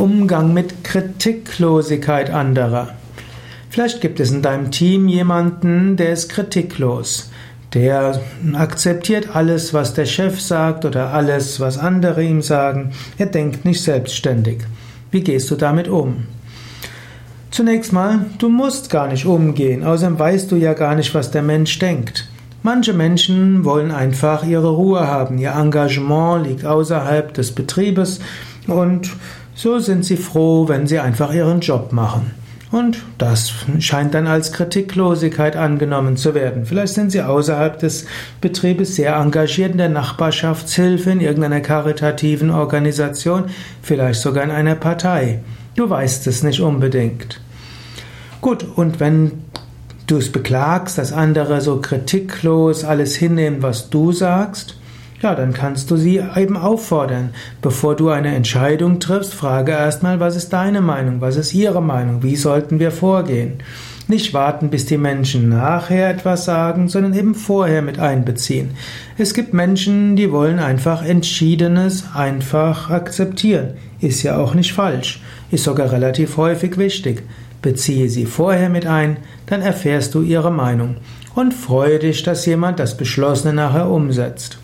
Umgang mit Kritiklosigkeit anderer. Vielleicht gibt es in deinem Team jemanden, der ist kritiklos. Der akzeptiert alles, was der Chef sagt oder alles, was andere ihm sagen. Er denkt nicht selbstständig. Wie gehst du damit um? Zunächst mal, du musst gar nicht umgehen, außerdem weißt du ja gar nicht, was der Mensch denkt. Manche Menschen wollen einfach ihre Ruhe haben, ihr Engagement liegt außerhalb des Betriebes und so sind sie froh, wenn sie einfach ihren Job machen. Und das scheint dann als Kritiklosigkeit angenommen zu werden. Vielleicht sind Sie außerhalb des Betriebes sehr engagiert in der Nachbarschaftshilfe, in irgendeiner karitativen Organisation, vielleicht sogar in einer Partei. Du weißt es nicht unbedingt. Gut, und wenn du es beklagst, dass andere so kritiklos alles hinnehmen, was du sagst, ja, dann kannst du sie eben auffordern. Bevor du eine Entscheidung triffst, frage erstmal, was ist deine Meinung, was ist ihre Meinung, wie sollten wir vorgehen. Nicht warten, bis die Menschen nachher etwas sagen, sondern eben vorher mit einbeziehen. Es gibt Menschen, die wollen einfach Entschiedenes einfach akzeptieren. Ist ja auch nicht falsch, ist sogar relativ häufig wichtig. Beziehe sie vorher mit ein, dann erfährst du ihre Meinung und freue dich, dass jemand das Beschlossene nachher umsetzt.